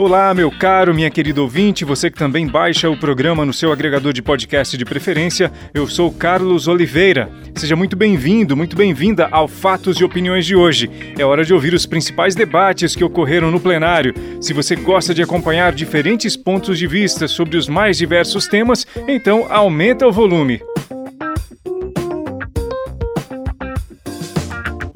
Olá, meu caro, minha querida ouvinte, você que também baixa o programa no seu agregador de podcast de preferência, eu sou Carlos Oliveira. Seja muito bem-vindo, muito bem-vinda ao Fatos e Opiniões de hoje. É hora de ouvir os principais debates que ocorreram no plenário. Se você gosta de acompanhar diferentes pontos de vista sobre os mais diversos temas, então aumenta o volume.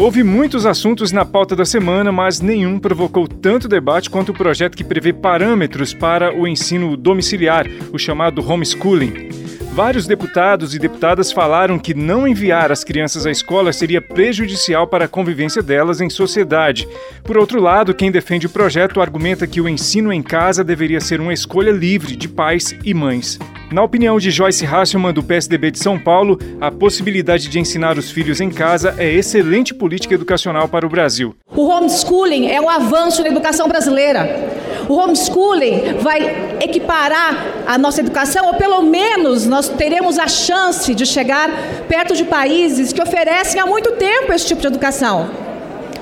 Houve muitos assuntos na pauta da semana, mas nenhum provocou tanto debate quanto o projeto que prevê parâmetros para o ensino domiciliar, o chamado homeschooling. Vários deputados e deputadas falaram que não enviar as crianças à escola seria prejudicial para a convivência delas em sociedade. Por outro lado, quem defende o projeto argumenta que o ensino em casa deveria ser uma escolha livre de pais e mães. Na opinião de Joyce Hasselman, do PSDB de São Paulo, a possibilidade de ensinar os filhos em casa é excelente política educacional para o Brasil. O homeschooling é um avanço na educação brasileira. O homeschooling vai equiparar a nossa educação, ou pelo menos nós teremos a chance de chegar perto de países que oferecem há muito tempo esse tipo de educação.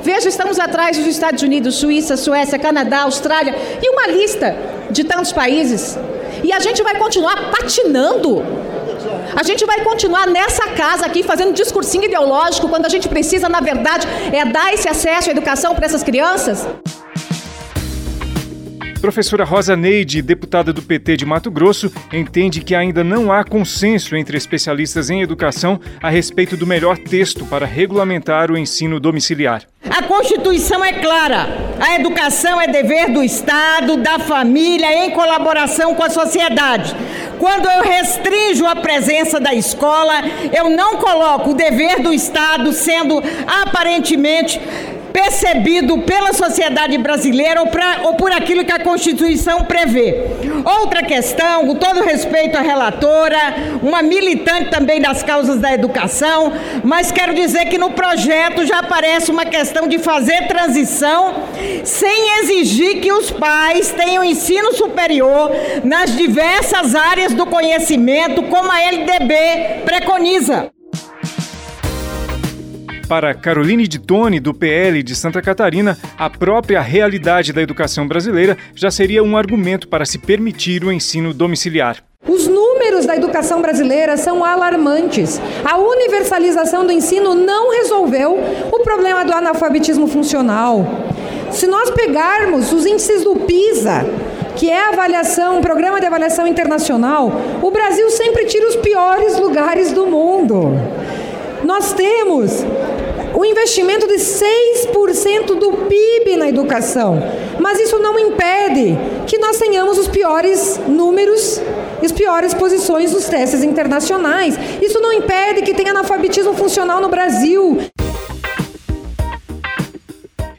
Veja, estamos atrás dos Estados Unidos, Suíça, Suécia, Canadá, Austrália e uma lista de tantos países. E a gente vai continuar patinando. A gente vai continuar nessa casa aqui fazendo discursinho ideológico quando a gente precisa, na verdade, é dar esse acesso à educação para essas crianças? Professora Rosa Neide, deputada do PT de Mato Grosso, entende que ainda não há consenso entre especialistas em educação a respeito do melhor texto para regulamentar o ensino domiciliar. A Constituição é clara. A educação é dever do Estado, da família, em colaboração com a sociedade. Quando eu restringo a presença da escola, eu não coloco o dever do Estado sendo aparentemente percebido pela sociedade brasileira ou, pra, ou, por aquilo que a Constituição prevê. Outra questão, com todo respeito à relatora, uma militante também das causas da educação, mas quero dizer que no projeto já aparece uma questão de fazer transição sem exigir que os pais tenham ensino superior nas diversas áreas do conhecimento, como a LDB preconiza. Para Caroline de Tone, do PL de Santa Catarina, a própria realidade da educação brasileira já seria um argumento para se permitir o ensino domiciliar. Os números da educação brasileira são alarmantes. A universalização do ensino não resolveu o problema do analfabetismo funcional. Se nós pegarmos os índices do PISA, que é a avaliação, um programa de avaliação internacional, o Brasil sempre tira os piores lugares do mundo. Nós temos o investimento de 6% do PIB na educação. Mas isso não impede que nós tenhamos os piores números, as piores posições nos testes internacionais. Isso não impede que tenha analfabetismo funcional no Brasil.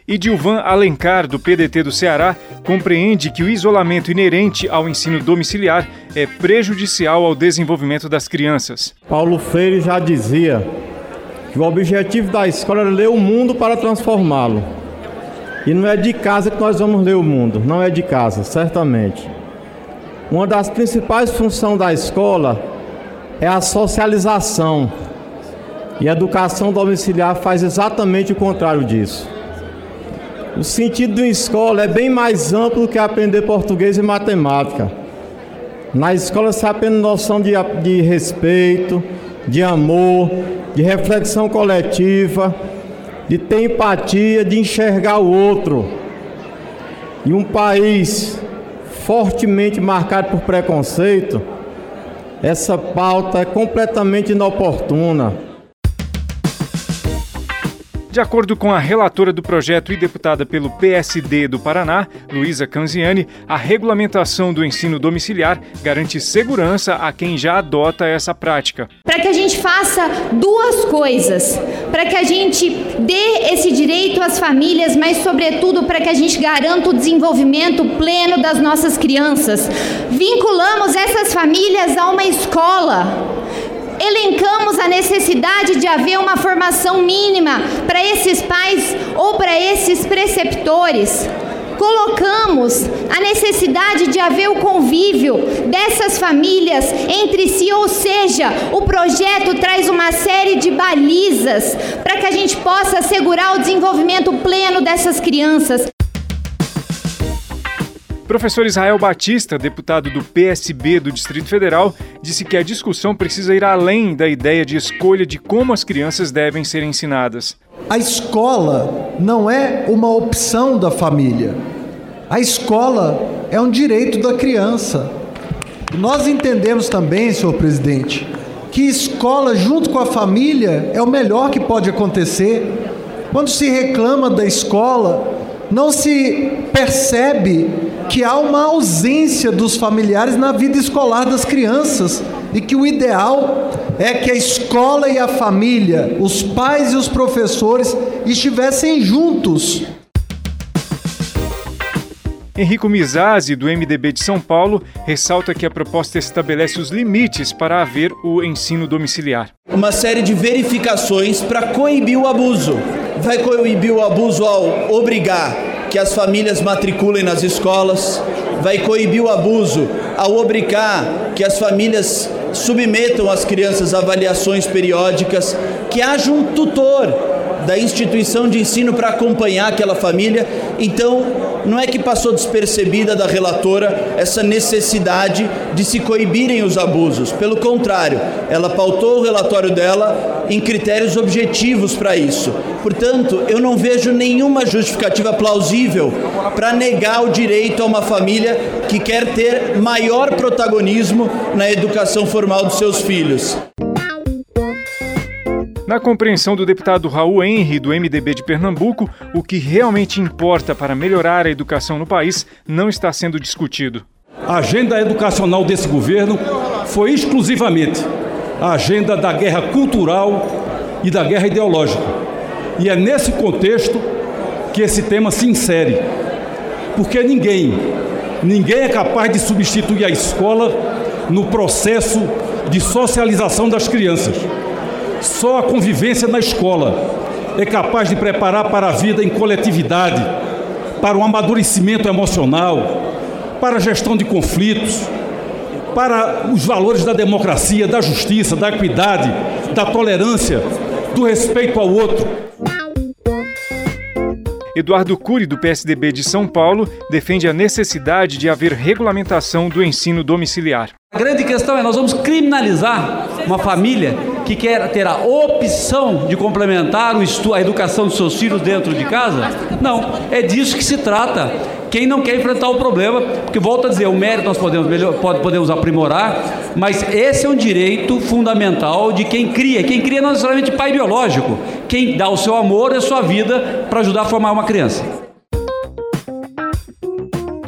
E Dilvan Alencar, do PDT do Ceará, compreende que o isolamento inerente ao ensino domiciliar é prejudicial ao desenvolvimento das crianças. Paulo Freire já dizia que o objetivo da escola era ler o mundo para transformá-lo. E não é de casa que nós vamos ler o mundo, não é de casa, certamente. Uma das principais funções da escola é a socialização. E a educação domiciliar faz exatamente o contrário disso. O sentido de uma escola é bem mais amplo que aprender português e matemática. Na escola se aprende noção de, de respeito, de amor, de reflexão coletiva, de ter empatia, de enxergar o outro. E um país fortemente marcado por preconceito, essa pauta é completamente inoportuna. De acordo com a relatora do projeto e deputada pelo PSD do Paraná, Luísa Canziani, a regulamentação do ensino domiciliar garante segurança a quem já adota essa prática. Para que a gente faça duas coisas, para que a gente dê esse direito às famílias, mas sobretudo para que a gente garanta o desenvolvimento pleno das nossas crianças. Vinculamos essas famílias a uma escola elencamos a necessidade de haver uma formação mínima para esses pais ou para esses preceptores. Colocamos a necessidade de haver o convívio dessas famílias entre si, ou seja, o projeto traz uma série de balizas para que a gente possa assegurar o desenvolvimento pleno dessas crianças. Professor Israel Batista, deputado do PSB do Distrito Federal, disse que a discussão precisa ir além da ideia de escolha de como as crianças devem ser ensinadas. A escola não é uma opção da família. A escola é um direito da criança. Nós entendemos também, senhor presidente, que escola junto com a família é o melhor que pode acontecer. Quando se reclama da escola, não se percebe que há uma ausência dos familiares na vida escolar das crianças e que o ideal é que a escola e a família, os pais e os professores estivessem juntos. Henrico Mizazzi, do MDB de São Paulo, ressalta que a proposta estabelece os limites para haver o ensino domiciliar. Uma série de verificações para coibir o abuso vai coibir o abuso ao obrigar que as famílias matriculem nas escolas, vai coibir o abuso ao obrigar que as famílias submetam as crianças a avaliações periódicas, que haja um tutor da instituição de ensino para acompanhar aquela família. Então, não é que passou despercebida da relatora essa necessidade de se coibirem os abusos. Pelo contrário, ela pautou o relatório dela em critérios objetivos para isso. Portanto, eu não vejo nenhuma justificativa plausível para negar o direito a uma família que quer ter maior protagonismo na educação formal dos seus filhos. Na compreensão do deputado Raul Henry, do MDB de Pernambuco, o que realmente importa para melhorar a educação no país não está sendo discutido. A agenda educacional desse governo foi exclusivamente a agenda da guerra cultural e da guerra ideológica. E é nesse contexto que esse tema se insere. Porque ninguém, ninguém é capaz de substituir a escola no processo de socialização das crianças. Só a convivência na escola é capaz de preparar para a vida em coletividade, para o amadurecimento emocional, para a gestão de conflitos, para os valores da democracia, da justiça, da equidade, da tolerância, do respeito ao outro. Eduardo Cury, do PSDB de São Paulo, defende a necessidade de haver regulamentação do ensino domiciliar. A grande questão é: nós vamos criminalizar uma família que quer ter a opção de complementar a educação dos seus filhos dentro de casa? Não, é disso que se trata. Quem não quer enfrentar o problema, porque volta a dizer, o mérito nós podemos, melhor, podemos aprimorar, mas esse é um direito fundamental de quem cria. Quem cria não é necessariamente pai biológico, quem dá o seu amor e a sua vida para ajudar a formar uma criança.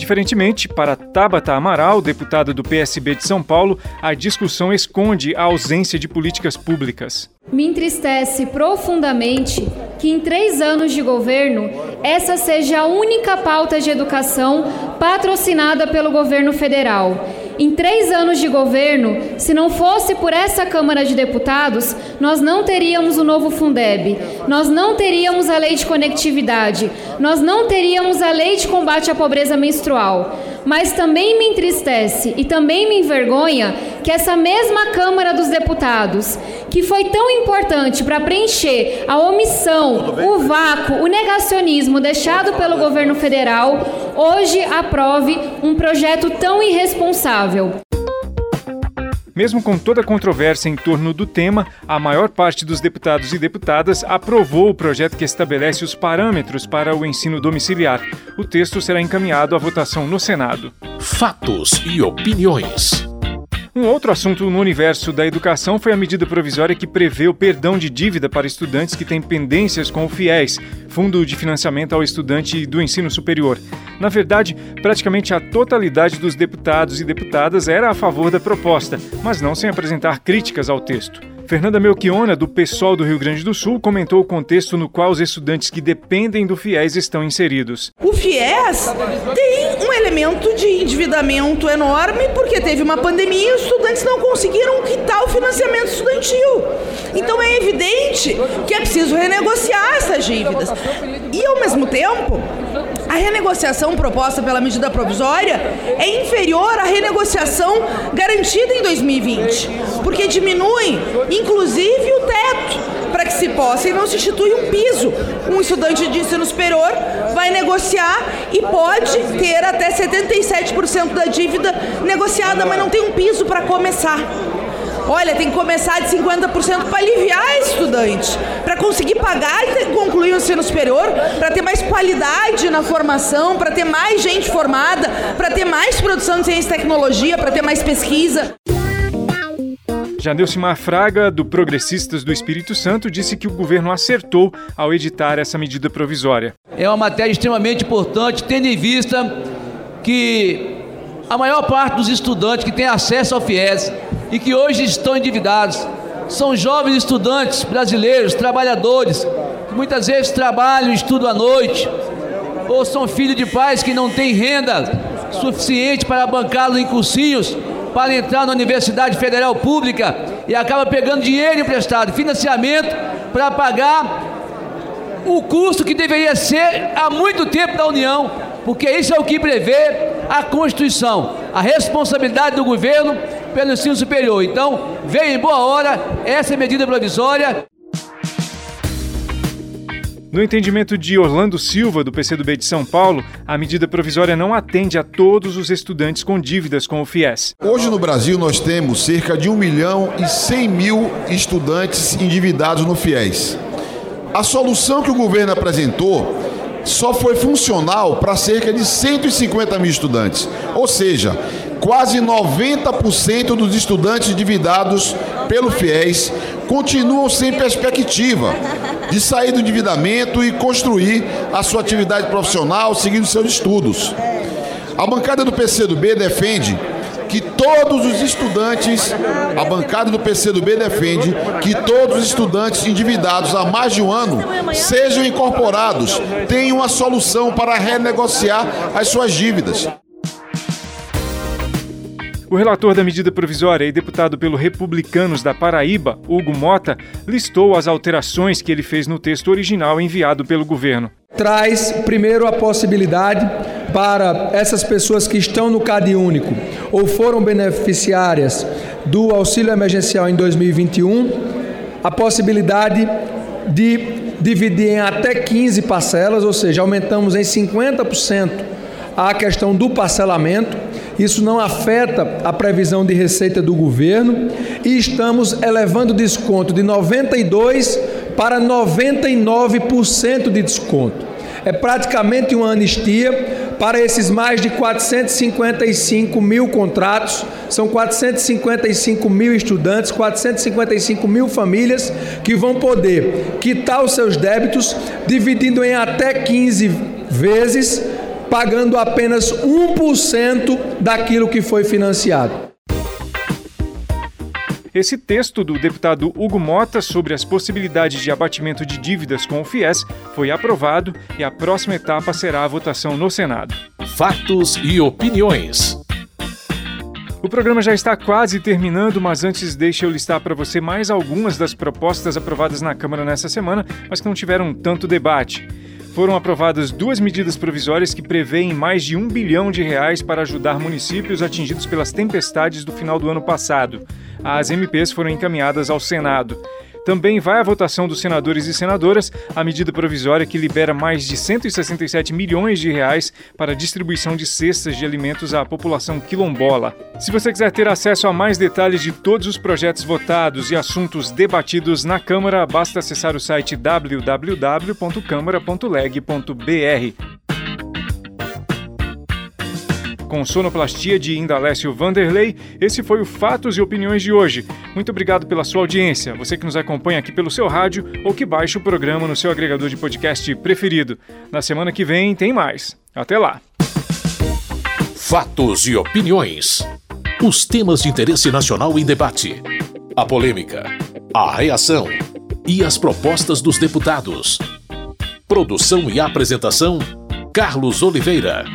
Diferentemente, para Tabata Amaral, deputada do PSB de São Paulo, a discussão esconde a ausência de políticas públicas. Me entristece profundamente que em três anos de governo essa seja a única pauta de educação patrocinada pelo governo federal em três anos de governo, se não fosse por essa Câmara de Deputados, nós não teríamos o novo Fundeb, nós não teríamos a lei de conectividade, nós não teríamos a lei de combate à pobreza menstrual. Mas também me entristece e também me envergonha que essa mesma Câmara dos Deputados, que foi tão importante para preencher a omissão, o vácuo, o negacionismo deixado pelo governo federal, hoje aprove um projeto tão irresponsável. Mesmo com toda a controvérsia em torno do tema, a maior parte dos deputados e deputadas aprovou o projeto que estabelece os parâmetros para o ensino domiciliar. O texto será encaminhado à votação no Senado. Fatos e opiniões. Um outro assunto no universo da educação foi a medida provisória que prevê o perdão de dívida para estudantes que têm pendências com o FIES, Fundo de Financiamento ao Estudante do Ensino Superior. Na verdade, praticamente a totalidade dos deputados e deputadas era a favor da proposta, mas não sem apresentar críticas ao texto. Fernanda Melchiona, do PSOL do Rio Grande do Sul, comentou o contexto no qual os estudantes que dependem do FIES estão inseridos. O FIES tem um elemento de endividamento enorme porque teve uma pandemia e os estudantes não conseguiram quitar o financiamento estudantil. Então é evidente que é preciso renegociar essas dívidas. E ao mesmo tempo, a renegociação proposta pela medida provisória é inferior à renegociação garantida em 2020, porque diminui, inclusive, o teto para que se possa e não se institui um piso. Um estudante de ensino superior vai negociar e pode ter até 77% da dívida negociada, mas não tem um piso para começar. Olha, tem que começar de 50% para aliviar esse estudante, para conseguir pagar e concluir o ensino superior, para ter mais qualidade na formação, para ter mais gente formada, para ter mais produção de ciência e tecnologia, para ter mais pesquisa. Já Neucimar Fraga, do Progressistas do Espírito Santo, disse que o governo acertou ao editar essa medida provisória. É uma matéria extremamente importante, tendo em vista que a maior parte dos estudantes que têm acesso ao FIES e que hoje estão endividados são jovens estudantes brasileiros, trabalhadores, que muitas vezes trabalham e estudam à noite, ou são filhos de pais que não têm renda suficiente para bancá-los em cursinhos para entrar na Universidade Federal Pública e acaba pegando dinheiro emprestado, financiamento para pagar o custo que deveria ser há muito tempo da União, porque isso é o que prevê a Constituição, a responsabilidade do governo pelo ensino superior. Então, veio em boa hora essa medida provisória. No entendimento de Orlando Silva, do PCdoB de São Paulo, a medida provisória não atende a todos os estudantes com dívidas com o FIES. Hoje no Brasil nós temos cerca de 1 milhão e 100 mil estudantes endividados no FIES. A solução que o governo apresentou só foi funcional para cerca de 150 mil estudantes. Ou seja, quase 90% dos estudantes endividados pelo FIES continuam sem perspectiva de sair do endividamento e construir a sua atividade profissional seguindo seus estudos. A bancada do PCdoB defende que todos os estudantes, a bancada do PCdoB defende que todos os estudantes endividados há mais de um ano sejam incorporados, tenham uma solução para renegociar as suas dívidas. O relator da medida provisória e deputado pelo Republicanos da Paraíba, Hugo Mota, listou as alterações que ele fez no texto original enviado pelo governo. Traz, primeiro, a possibilidade para essas pessoas que estão no CAD único ou foram beneficiárias do auxílio emergencial em 2021, a possibilidade de dividir em até 15 parcelas, ou seja, aumentamos em 50% a questão do parcelamento isso não afeta a previsão de receita do governo e estamos elevando o desconto de 92 para 99% de desconto. É praticamente uma anistia para esses mais de 455 mil contratos, são 455 mil estudantes, 455 mil famílias que vão poder quitar os seus débitos, dividindo em até 15 vezes pagando apenas 1% daquilo que foi financiado. Esse texto do deputado Hugo Mota sobre as possibilidades de abatimento de dívidas com o FIES foi aprovado e a próxima etapa será a votação no Senado. Fatos e opiniões. O programa já está quase terminando, mas antes deixa eu listar para você mais algumas das propostas aprovadas na Câmara nessa semana, mas que não tiveram tanto debate foram aprovadas duas medidas provisórias que prevêem mais de um bilhão de reais para ajudar municípios atingidos pelas tempestades do final do ano passado. As MPs foram encaminhadas ao Senado. Também vai à votação dos senadores e senadoras a medida provisória que libera mais de 167 milhões de reais para a distribuição de cestas de alimentos à população quilombola. Se você quiser ter acesso a mais detalhes de todos os projetos votados e assuntos debatidos na Câmara, basta acessar o site www.câmara.leg.br com sonoplastia de Indalécio Vanderlei, esse foi o Fatos e Opiniões de hoje. Muito obrigado pela sua audiência, você que nos acompanha aqui pelo seu rádio ou que baixa o programa no seu agregador de podcast preferido. Na semana que vem tem mais. Até lá. Fatos e Opiniões. Os temas de interesse nacional em debate. A polêmica, a reação e as propostas dos deputados. Produção e apresentação: Carlos Oliveira.